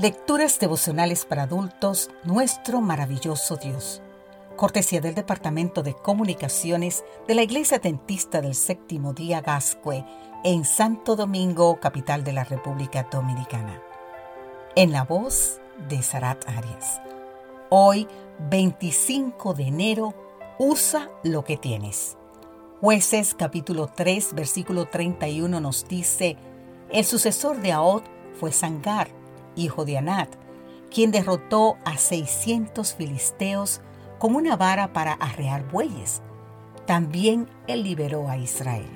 Lecturas devocionales para adultos, nuestro maravilloso Dios. Cortesía del Departamento de Comunicaciones de la Iglesia Dentista del Séptimo Día Gascue en Santo Domingo, capital de la República Dominicana. En la voz de Sarat Arias. Hoy, 25 de enero, usa lo que tienes. Jueces capítulo 3, versículo 31 nos dice, el sucesor de Aod fue Sangar hijo de Anat, quien derrotó a 600 filisteos con una vara para arrear bueyes. También él liberó a Israel.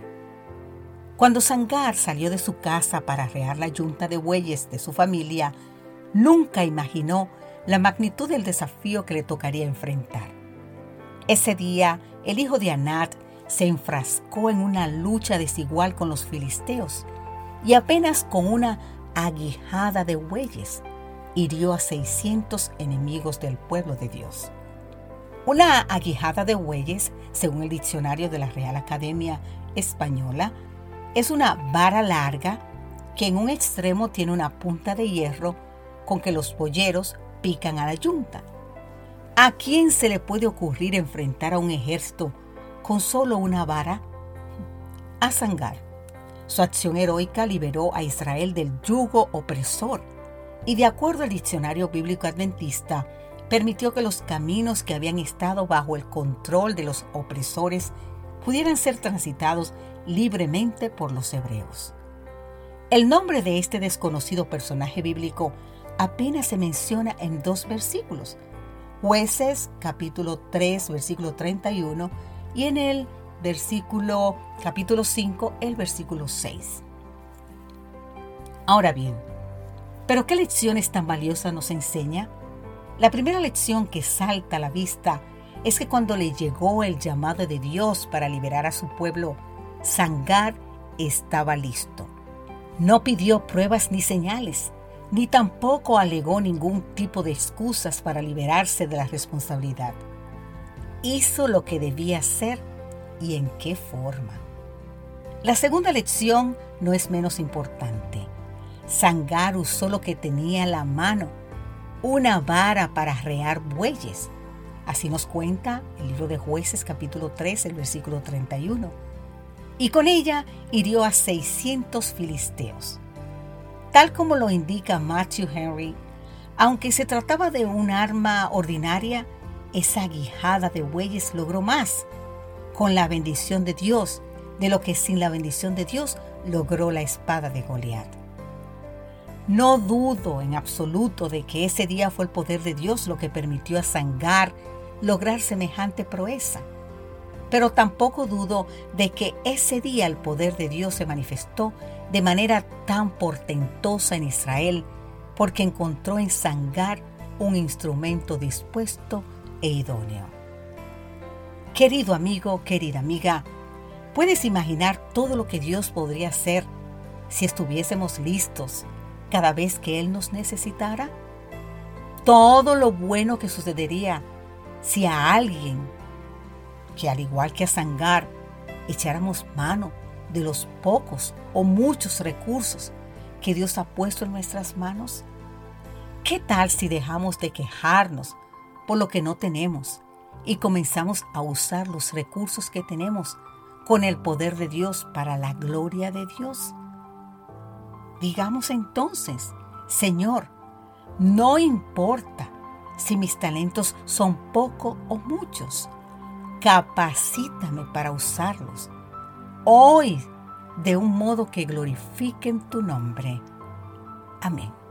Cuando Sangar salió de su casa para arrear la yunta de bueyes de su familia, nunca imaginó la magnitud del desafío que le tocaría enfrentar. Ese día, el hijo de Anat se enfrascó en una lucha desigual con los filisteos y apenas con una aguijada de bueyes hirió a 600 enemigos del pueblo de Dios. Una aguijada de bueyes, según el diccionario de la Real Academia Española, es una vara larga que en un extremo tiene una punta de hierro con que los polleros pican a la yunta. ¿A quién se le puede ocurrir enfrentar a un ejército con solo una vara? A Sangar su acción heroica liberó a Israel del yugo opresor y de acuerdo al diccionario bíblico adventista, permitió que los caminos que habían estado bajo el control de los opresores pudieran ser transitados libremente por los hebreos. El nombre de este desconocido personaje bíblico apenas se menciona en dos versículos, jueces capítulo 3 versículo 31 y en el versículo capítulo 5, el versículo 6. Ahora bien, ¿pero qué lecciones tan valiosas nos enseña? La primera lección que salta a la vista es que cuando le llegó el llamado de Dios para liberar a su pueblo, Sangar estaba listo. No pidió pruebas ni señales, ni tampoco alegó ningún tipo de excusas para liberarse de la responsabilidad. Hizo lo que debía hacer y en qué forma. La segunda lección no es menos importante. Sangar usó lo que tenía en la mano, una vara para arrear bueyes. Así nos cuenta el libro de jueces capítulo 3, el versículo 31. Y con ella hirió a 600 filisteos. Tal como lo indica Matthew Henry, aunque se trataba de un arma ordinaria, esa guijada de bueyes logró más con la bendición de Dios de lo que sin la bendición de Dios logró la espada de Goliat. No dudo en absoluto de que ese día fue el poder de Dios lo que permitió a Sangar lograr semejante proeza. Pero tampoco dudo de que ese día el poder de Dios se manifestó de manera tan portentosa en Israel porque encontró en Sangar un instrumento dispuesto e idóneo. Querido amigo, querida amiga, ¿puedes imaginar todo lo que Dios podría hacer si estuviésemos listos cada vez que Él nos necesitara? Todo lo bueno que sucedería si a alguien que al igual que a Sangar echáramos mano de los pocos o muchos recursos que Dios ha puesto en nuestras manos? ¿Qué tal si dejamos de quejarnos por lo que no tenemos y comenzamos a usar los recursos que tenemos con el poder de Dios para la gloria de Dios. Digamos entonces, Señor, no importa si mis talentos son poco o muchos, capacítame para usarlos hoy de un modo que glorifiquen tu nombre. Amén.